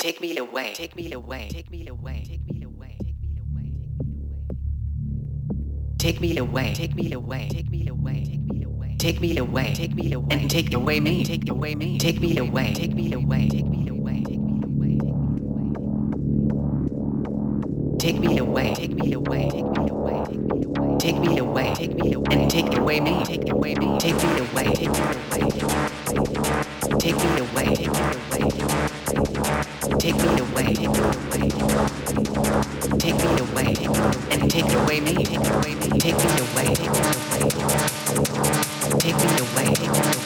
Take me away. Take me away. Take me away. Take me away. Take me away. Take me away. Take me away. Take me away. Take me away. Take me away. And take away me. Take away me. Take me away. Take me away. Take me away. Take me away. Take me away. Take me away. Take me away. Take me away. Take me away. And take away me. Take away me. Take me away. Take me away. Take me away. Take me away. Take me away, take me away, take me away, and take away me, take away me, take me away, take me away, take me away, take me away,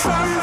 from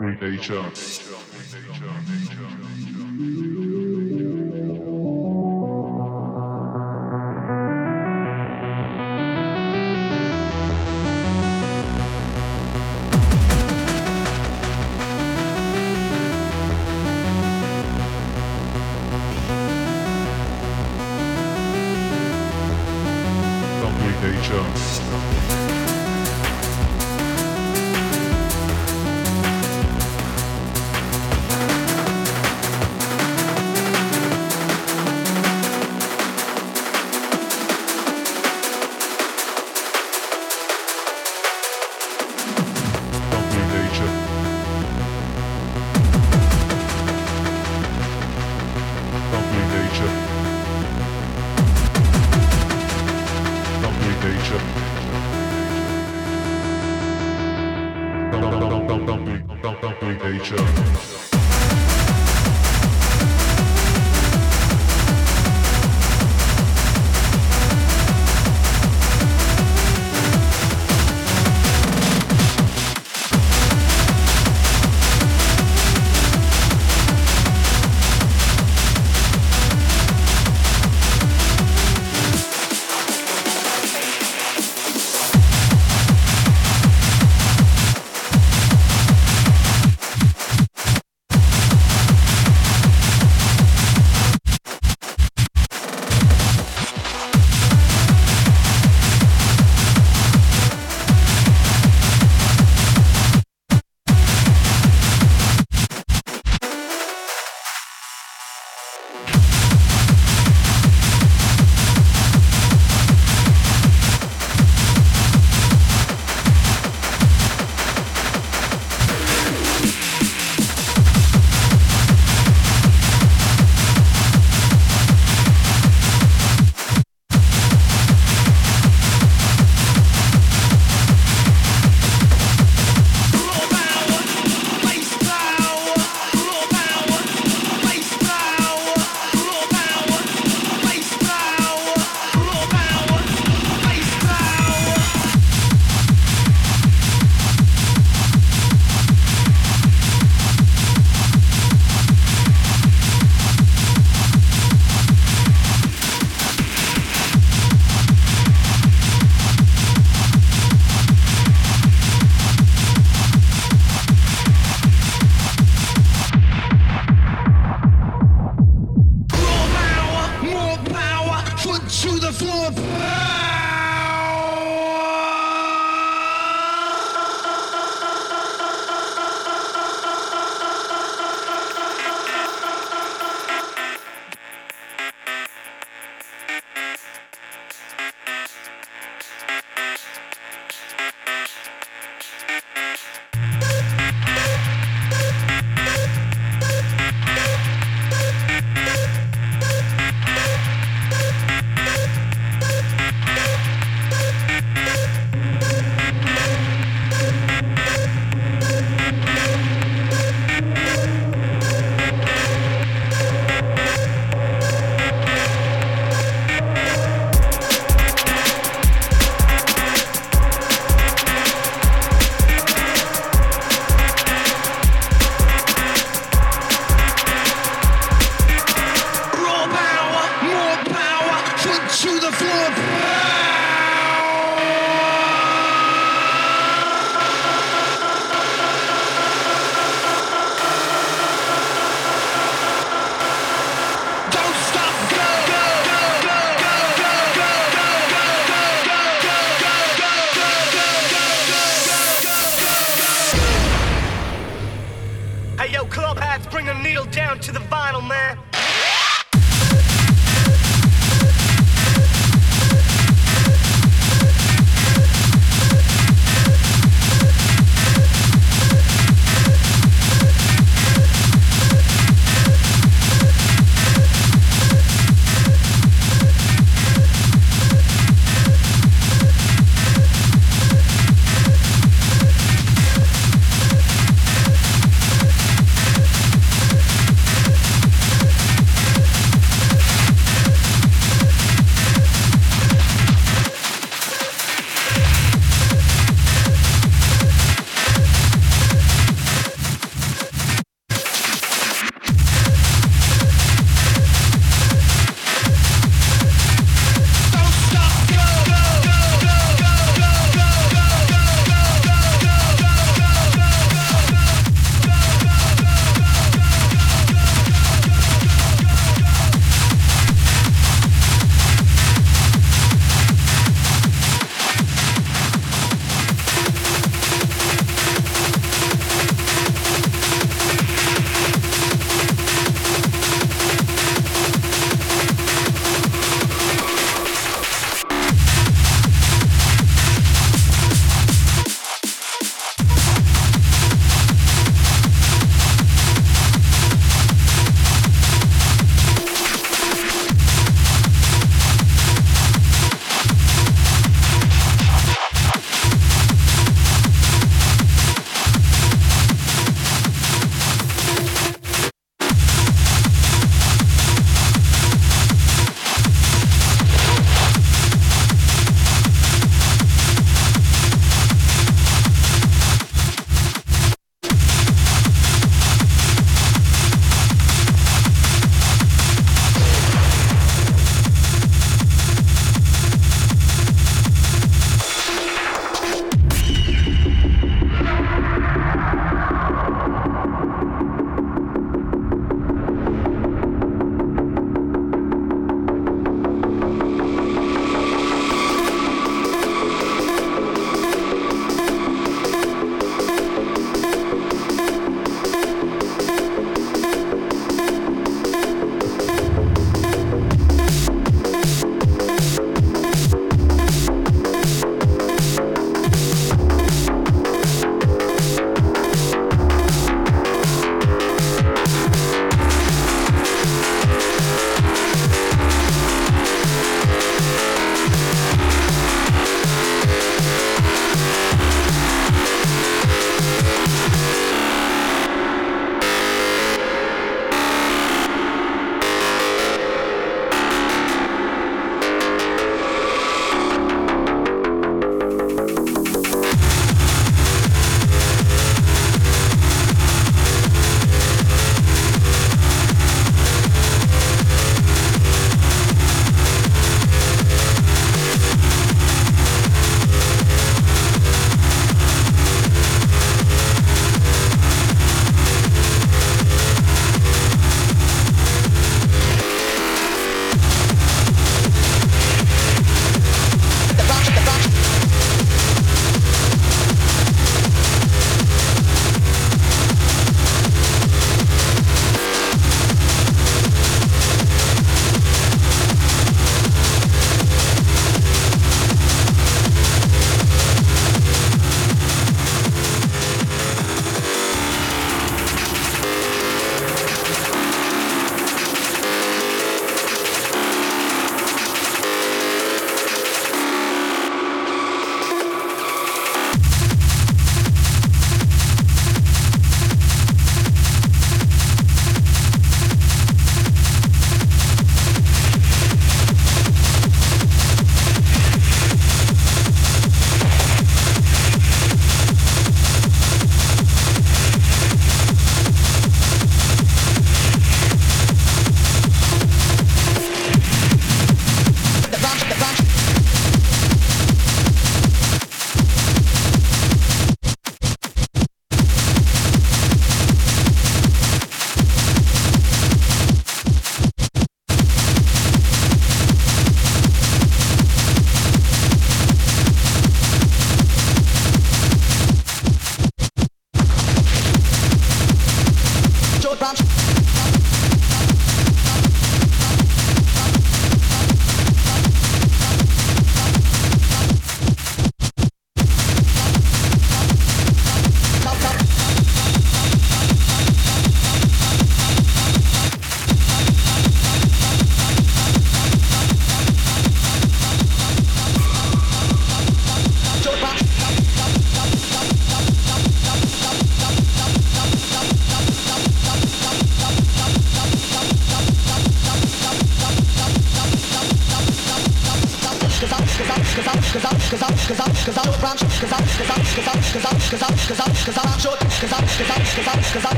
Nature.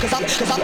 gesamt, gesamt.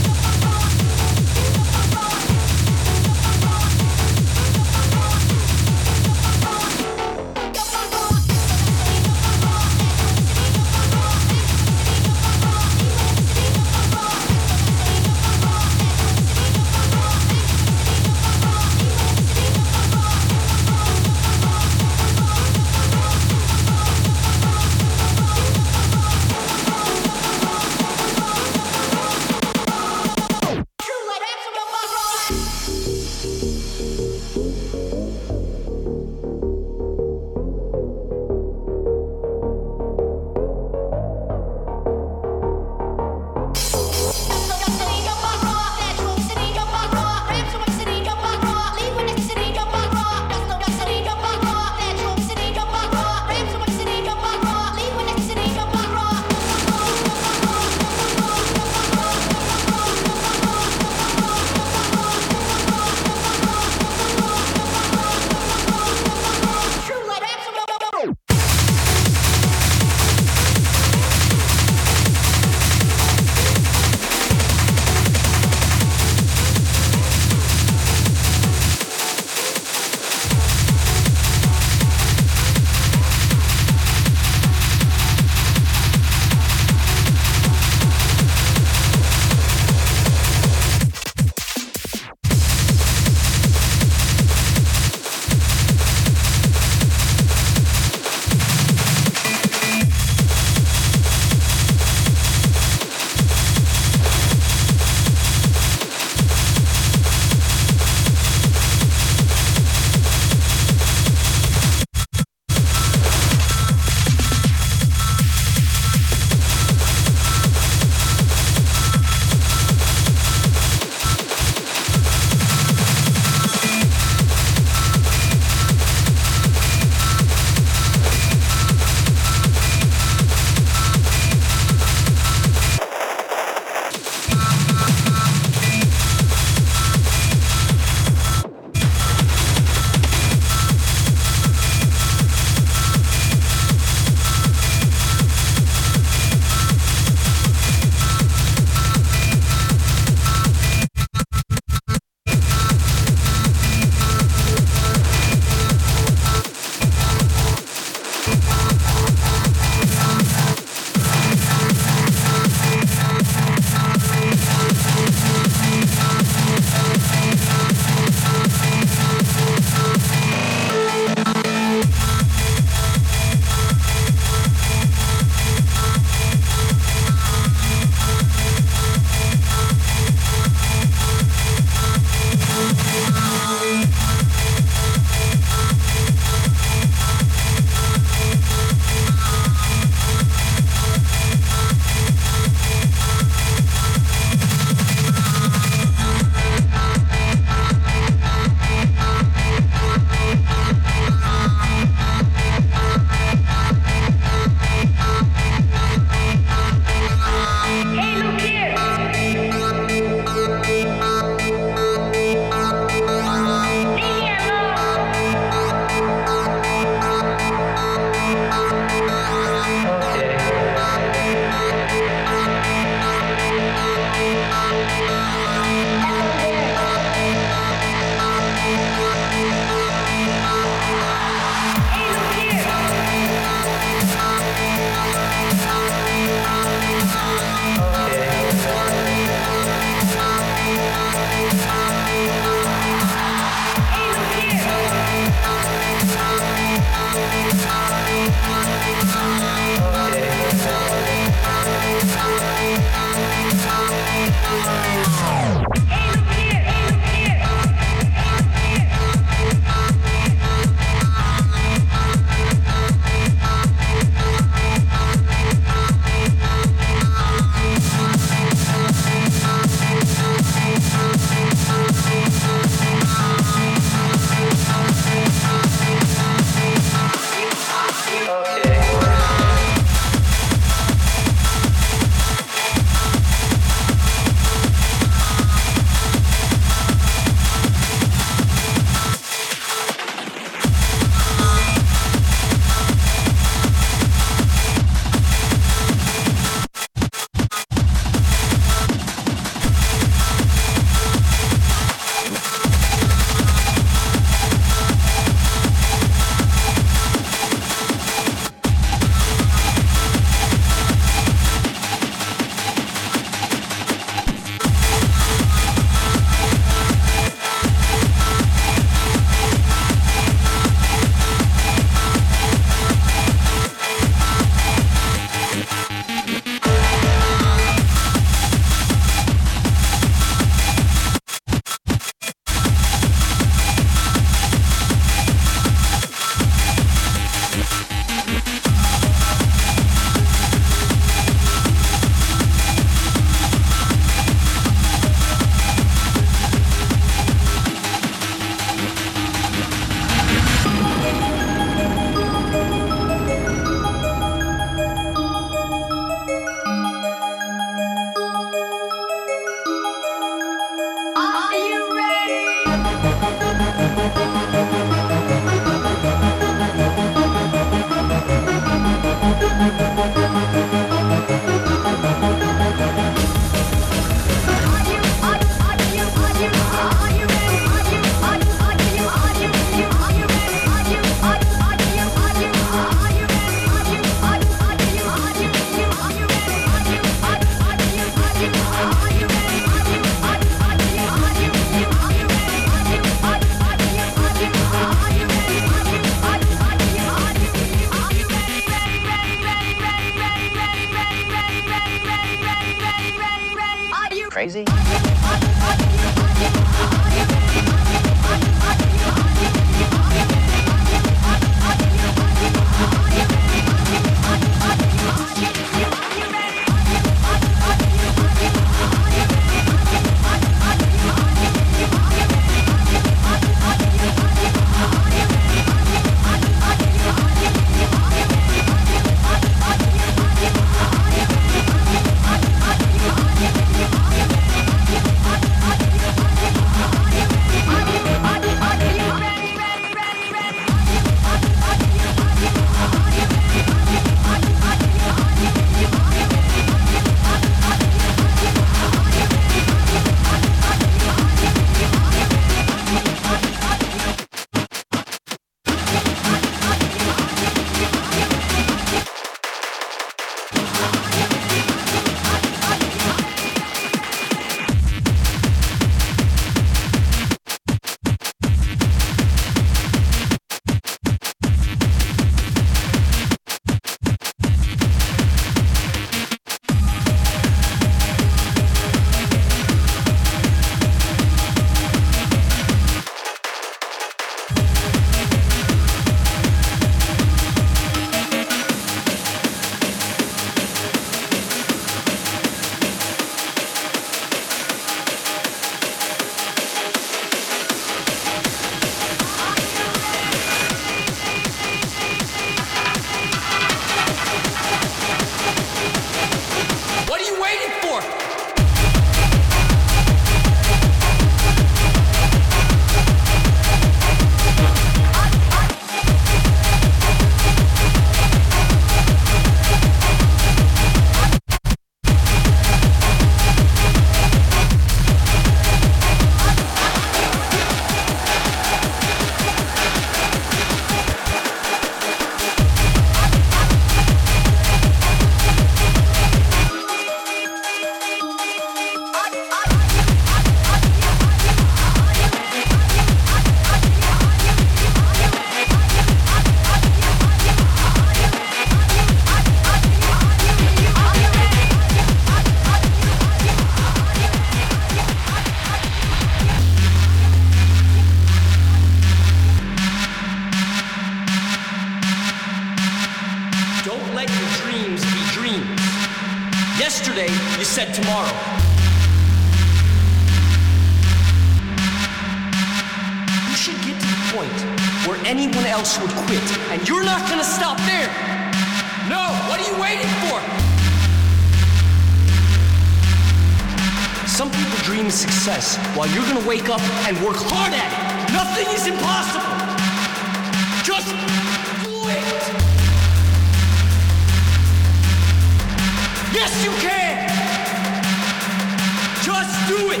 Just do it.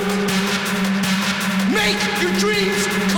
Make your dreams come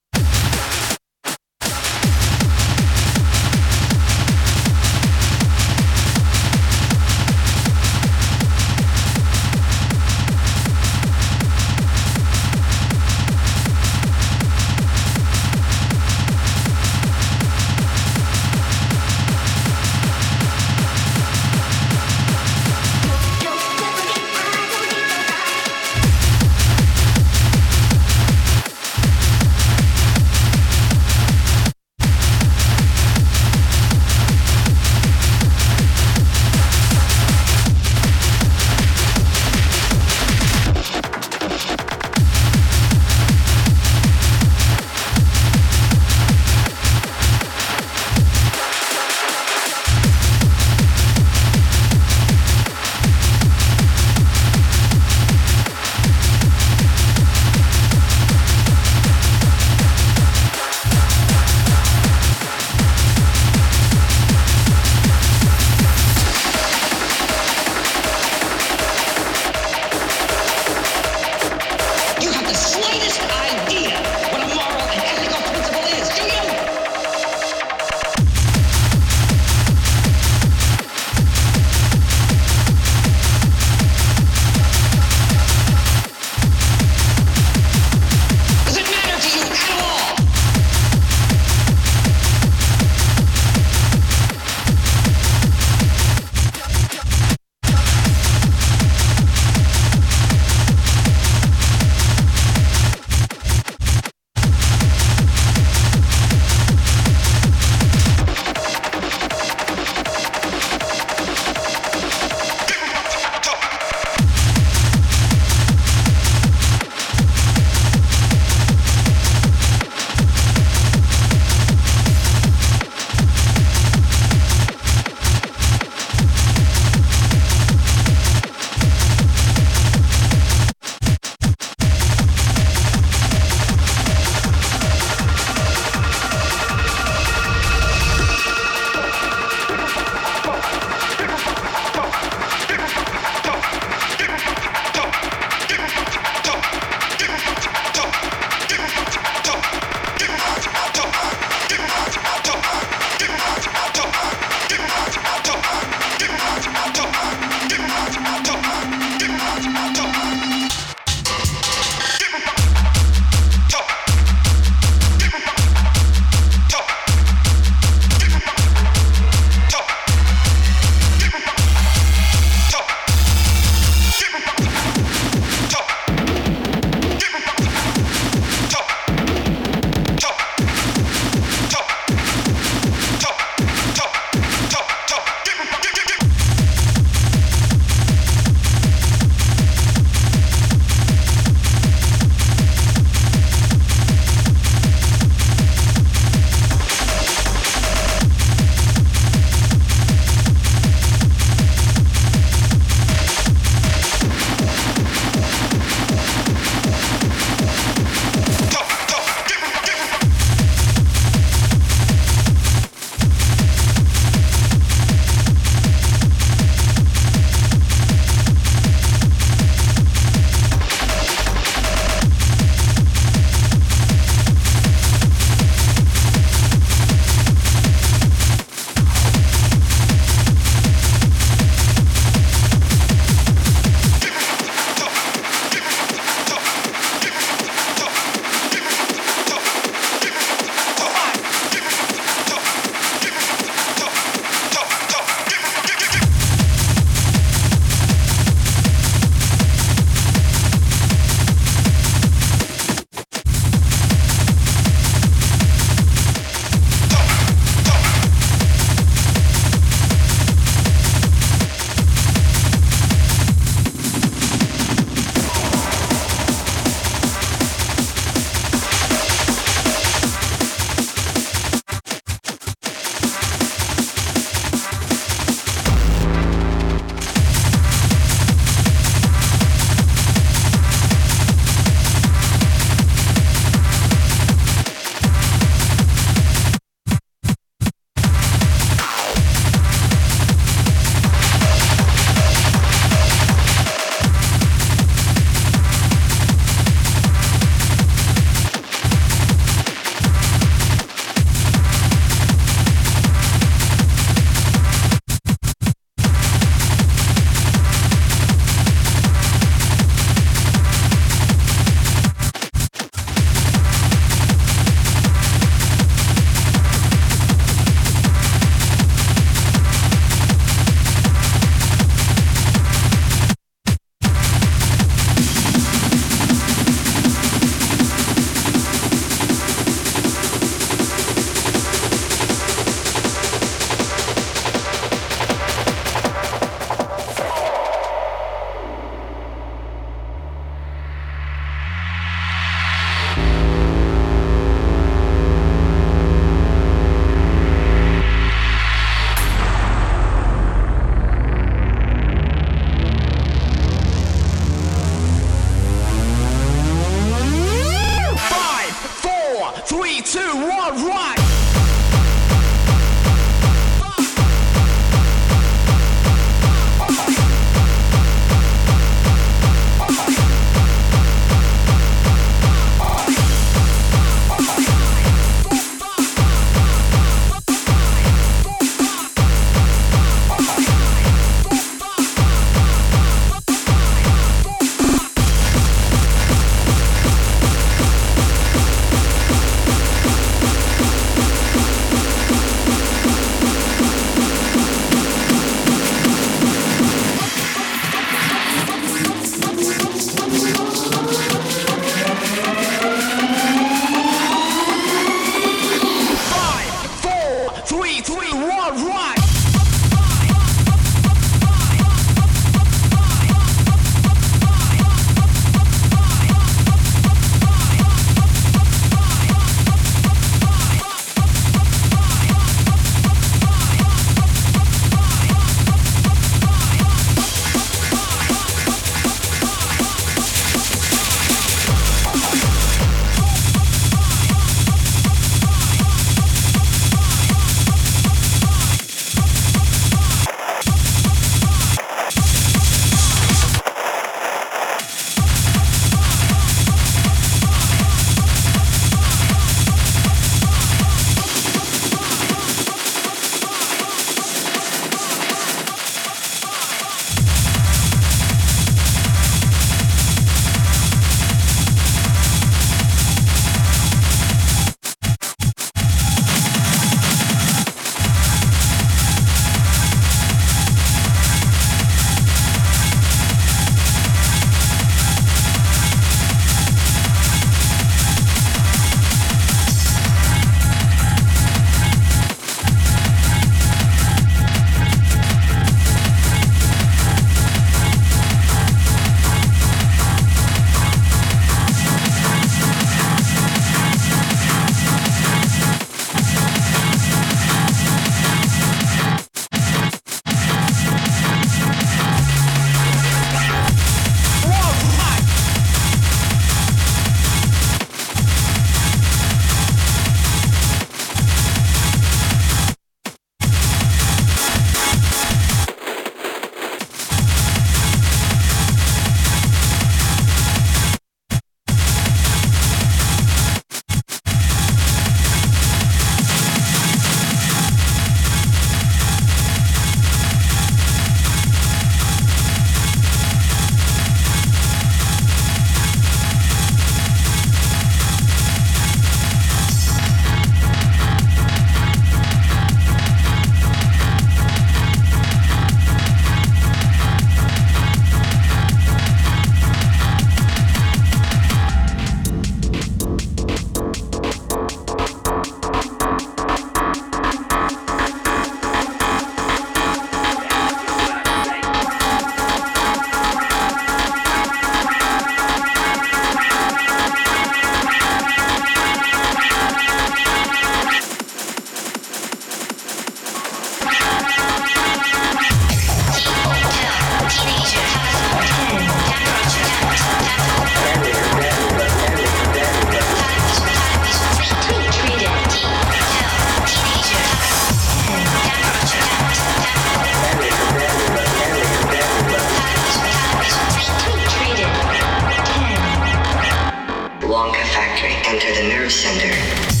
nerve center.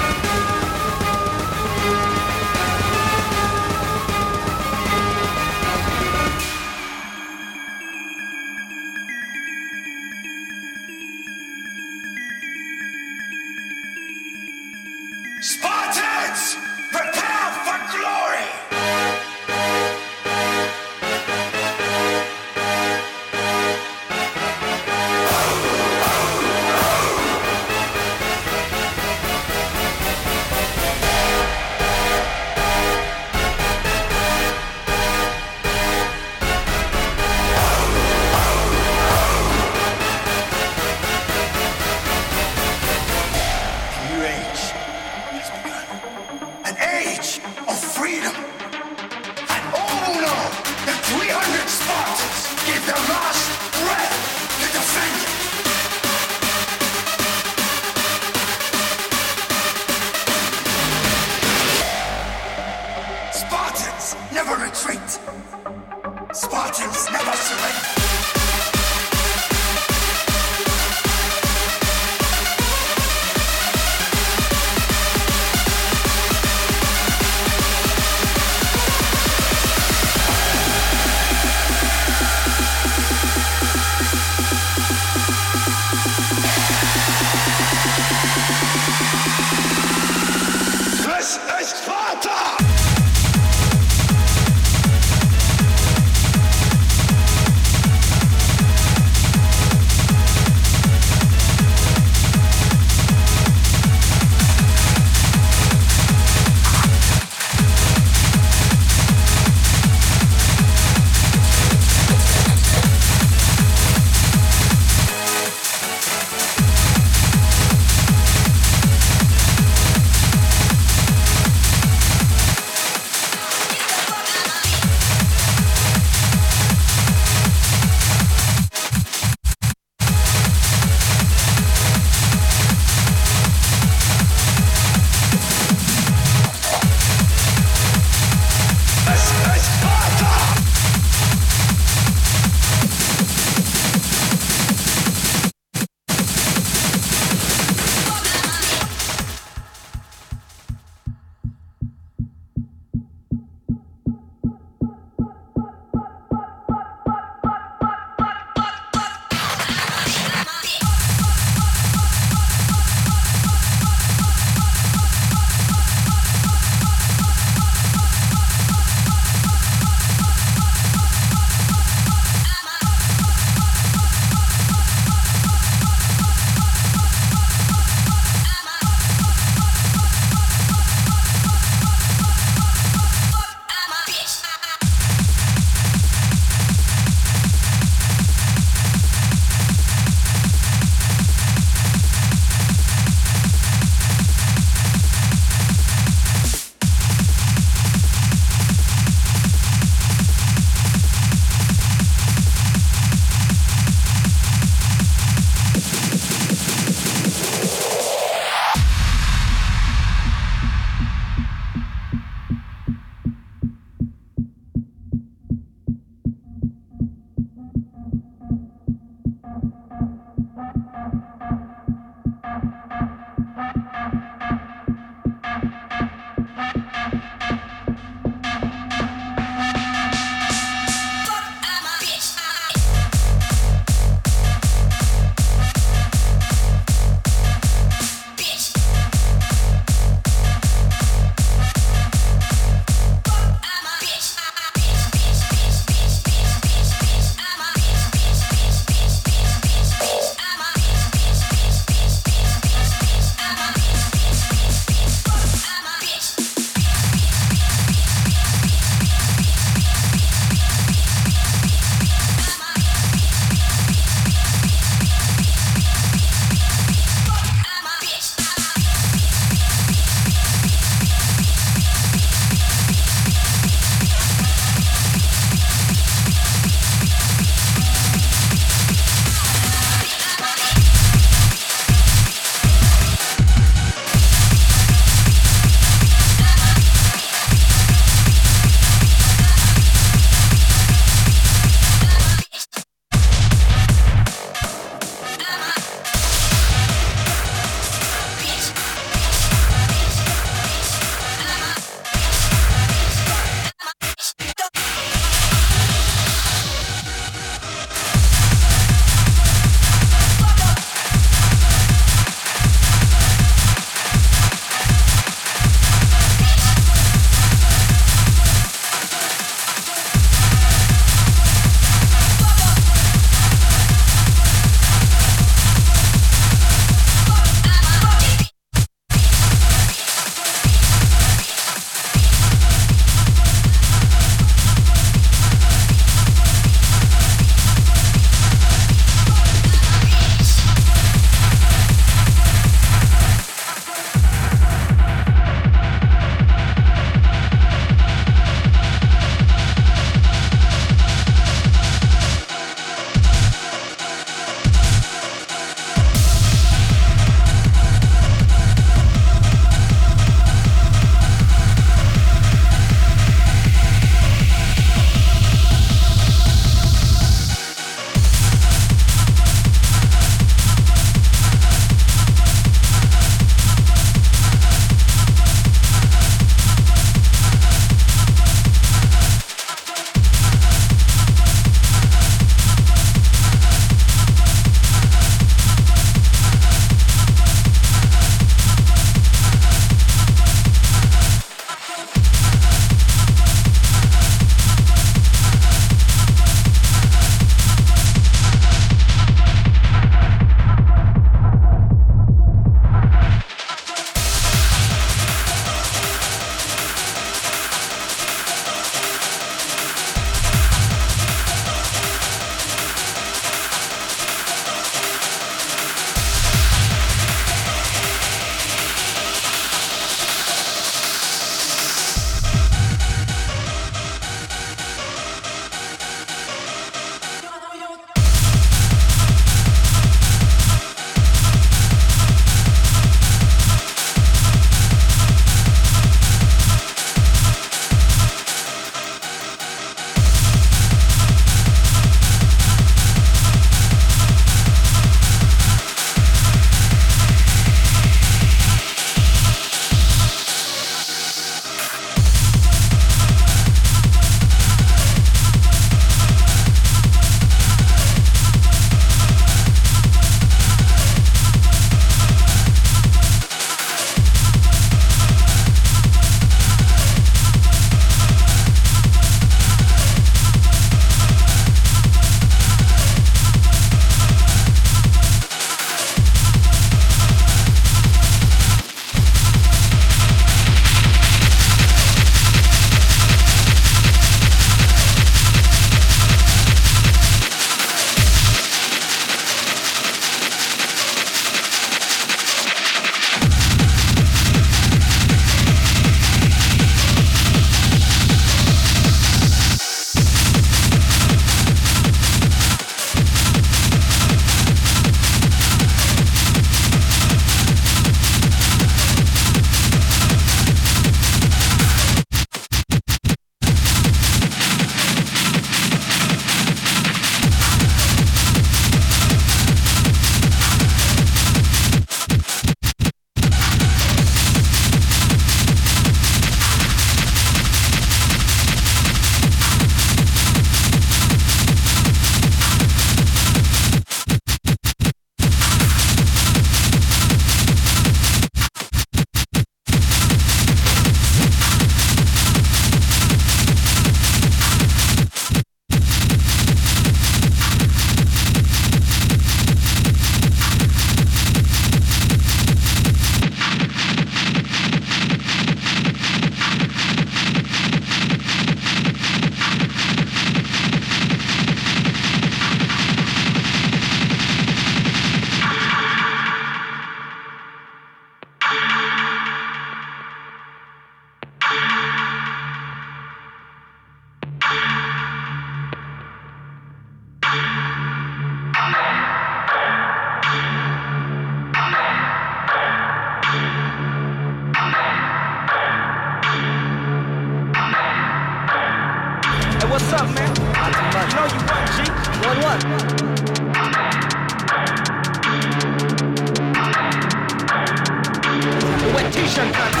T-shirt contest,